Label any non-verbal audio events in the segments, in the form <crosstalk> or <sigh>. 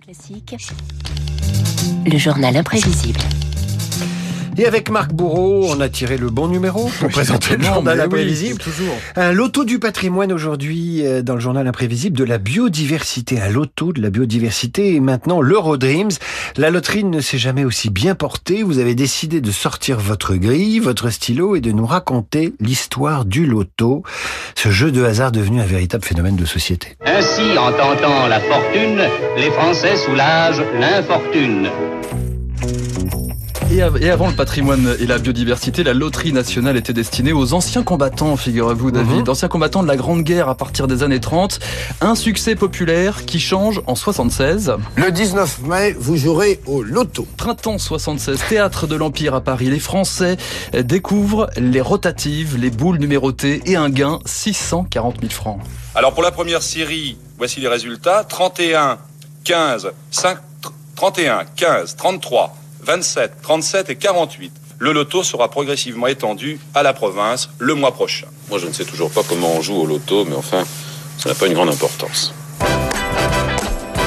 Classique, le journal imprévisible. Et avec Marc Bourreau, on a tiré le bon numéro pour présenter le journal imprévisible. toujours. Un loto du patrimoine aujourd'hui euh, dans le journal imprévisible de la biodiversité. Un loto de la biodiversité et maintenant l'Eurodreams. La loterie ne s'est jamais aussi bien portée. Vous avez décidé de sortir votre grille, votre stylo et de nous raconter l'histoire du loto. Ce jeu de hasard devenu un véritable phénomène de société. Ainsi, en tentant la fortune, les Français soulagent l'infortune. Et, av- et avant le patrimoine et la biodiversité, la loterie nationale était destinée aux anciens combattants, figurez-vous David, anciens combattants de la Grande Guerre à partir des années 30. Un succès populaire qui change en 76. Le 19 mai, vous jouerez au loto. Printemps 76, théâtre de l'Empire à Paris. Les Français découvrent les rotatives, les boules numérotées et un gain 640 000 francs. Alors pour la première série, voici les résultats. 31, 15, 5, 31, 15, 33, 27, 37 et 48. Le loto sera progressivement étendu à la province le mois prochain. Moi je ne sais toujours pas comment on joue au loto, mais enfin, ça n'a pas une grande importance.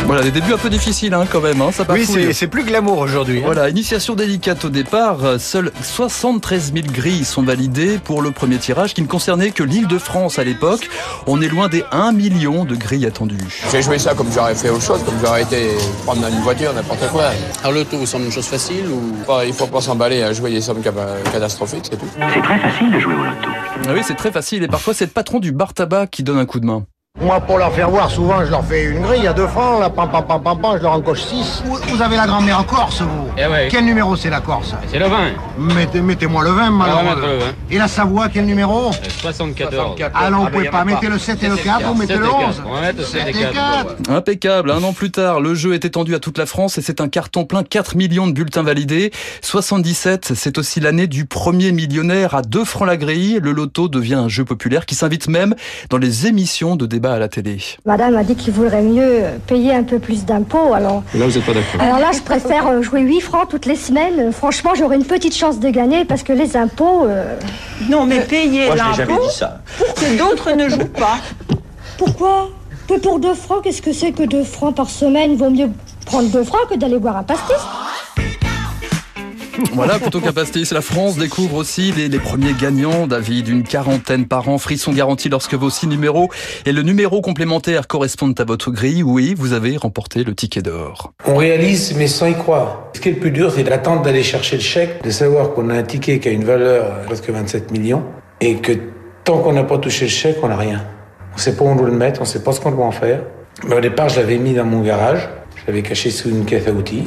Voilà, des débuts un peu difficiles hein, quand même, hein, ça Oui, c'est c'est plus glamour aujourd'hui. hein. Voilà, initiation délicate au départ. Seules 73 000 grilles sont validées pour le premier tirage qui ne concernait que l'île de France à l'époque. On est loin des 1 million de grilles attendues. J'ai joué ça comme j'aurais fait autre chose, comme j'aurais été prendre une voiture, n'importe quoi. Alors l'auto vous semble une chose facile ou? Il faut pas s'emballer à jouer des sommes catastrophiques, c'est tout. C'est très facile de jouer au loto. Ah oui, c'est très facile et parfois c'est le patron du bar tabac qui donne un coup de main. Moi, pour leur faire voir, souvent, je leur fais une grille à 2 francs, là, pam, pam, pam, pam, pam, je leur encoche 6. Vous, vous avez la grand-mère en Corse, vous Eh ouais. Quel numéro c'est la Corse? C'est le 20, Mettez, Mettez-moi le 20, on va malheureux. mettre le 20. Et la Savoie, quel numéro? 74. Ah non, vous pouvez pas. Mettez le 7 et le 4, ou mettez le 11. On va mettre le 7 et 4. 4. Impeccable, un an plus tard, le jeu est étendu à toute la France et c'est un carton plein, 4 millions de bulletins validés. 77, c'est aussi l'année du premier millionnaire à 2 francs la grille. Le loto devient un jeu populaire qui s'invite même dans les émissions de débat à la télé. Madame a dit qu'il vaudrait mieux payer un peu plus d'impôts, alors... Là, vous n'êtes pas d'accord. Alors là, je préfère euh, jouer 8 francs toutes les semaines. Franchement, j'aurais une petite chance de gagner parce que les impôts... euh, Non, mais payer l'impôt ça. pour que d'autres ne jouent pas. Pourquoi? Que pour 2 francs, qu'est-ce que c'est que 2 francs par semaine? Vaut mieux prendre 2 francs que d'aller boire un pastis. <laughs> Voilà, plutôt qu'un pastis, la France découvre aussi les, premiers gagnants, David, une quarantaine par an, frisson garanti lorsque vos six numéros et le numéro complémentaire correspondent à votre grille. Oui, vous avez remporté le ticket d'or. On réalise, mais sans y croire. Ce qui est le plus dur, c'est l'attente d'aller chercher le chèque, de savoir qu'on a un ticket qui a une valeur presque 27 millions, et que tant qu'on n'a pas touché le chèque, on n'a rien. On sait pas où on doit le mettre, on sait pas ce qu'on doit en faire. Mais au départ, je l'avais mis dans mon garage, je l'avais caché sous une caisse à outils.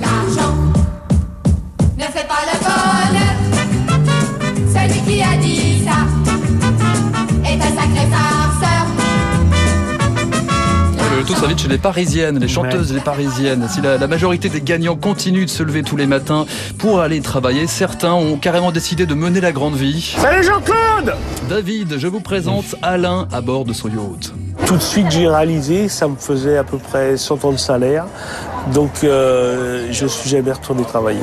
Les Parisiennes, les chanteuses les Parisiennes. Si la, la majorité des gagnants continuent de se lever tous les matins pour aller travailler, certains ont carrément décidé de mener la grande vie. Salut Jean-Claude David, je vous présente Alain à bord de son yacht. Tout de suite, j'ai réalisé, ça me faisait à peu près 100 ans de salaire, donc euh, je suis jamais retourné travailler.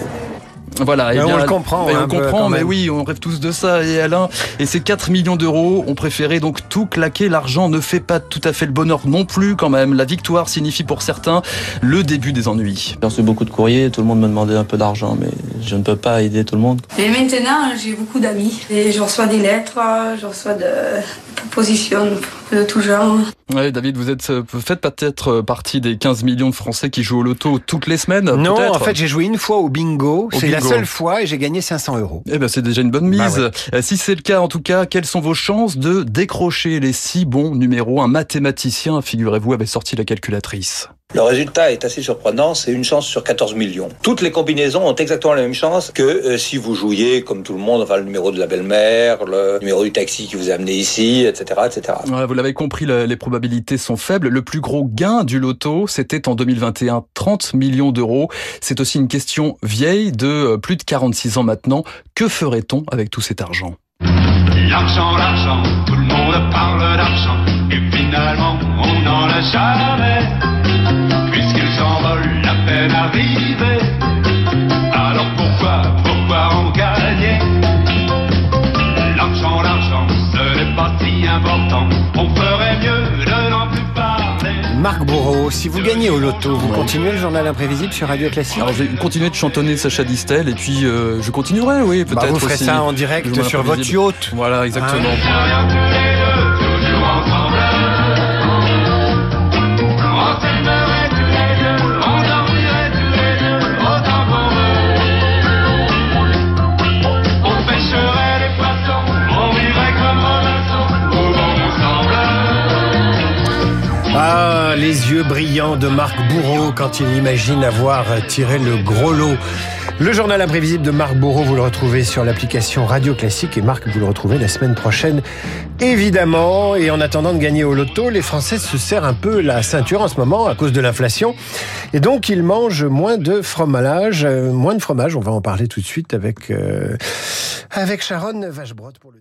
Voilà, et Mais on le comprend, et hein, on comprend, mais oui, on rêve tous de ça. Et Alain et ses 4 millions d'euros ont préféré donc tout claquer. L'argent ne fait pas tout à fait le bonheur non plus, quand même. La victoire signifie pour certains le début des ennuis. J'ai reçu beaucoup de courriers, tout le monde me demandait un peu d'argent, mais je ne peux pas aider tout le monde. Et maintenant, j'ai beaucoup d'amis. Et je reçois des lettres, je reçois de propositions de tout genre. Ouais, David, vous êtes, euh, vous faites peut-être euh, partie des 15 millions de Français qui jouent au loto toutes les semaines. Non, peut-être en fait, j'ai joué une fois au bingo. C'est la seule fois et j'ai gagné 500 euros. Eh ben, c'est déjà une bonne mise. Bah Euh, Si c'est le cas, en tout cas, quelles sont vos chances de décrocher les six bons numéros? Un mathématicien, figurez-vous, avait sorti la calculatrice. Le résultat est assez surprenant, c'est une chance sur 14 millions. Toutes les combinaisons ont exactement la même chance que euh, si vous jouiez, comme tout le monde, enfin, le numéro de la belle-mère, le numéro du taxi qui vous a amené ici, etc. etc. Vous l'avez compris, le- les probabilités sont faibles. Le plus gros gain du loto, c'était en 2021, 30 millions d'euros. C'est aussi une question vieille de euh, plus de 46 ans maintenant. Que ferait-on avec tout cet argent? L'argent, l'argent, tout le monde parle d'argent. Et finalement, on n'en a jamais. Puisqu'il s'envole à peine. Marc Bourreau, si vous gagnez au loto, vous continuez le journal imprévisible sur Radio Classique Alors, je vais continuer de chantonner Sacha Distel et puis euh, je continuerai, oui, peut-être. Bah, vous ferez aussi. ça en direct sur votre yacht. Voilà, exactement. toujours les yeux brillants de Marc Bourreau quand il imagine avoir tiré le gros lot. Le journal imprévisible de Marc Bourreau, vous le retrouvez sur l'application Radio Classique et Marc, vous le retrouvez la semaine prochaine, évidemment. Et en attendant de gagner au loto, les Français se serrent un peu la ceinture en ce moment à cause de l'inflation. Et donc, ils mangent moins de fromage, euh, moins de fromage. On va en parler tout de suite avec, euh, avec Sharon Vachebrot pour le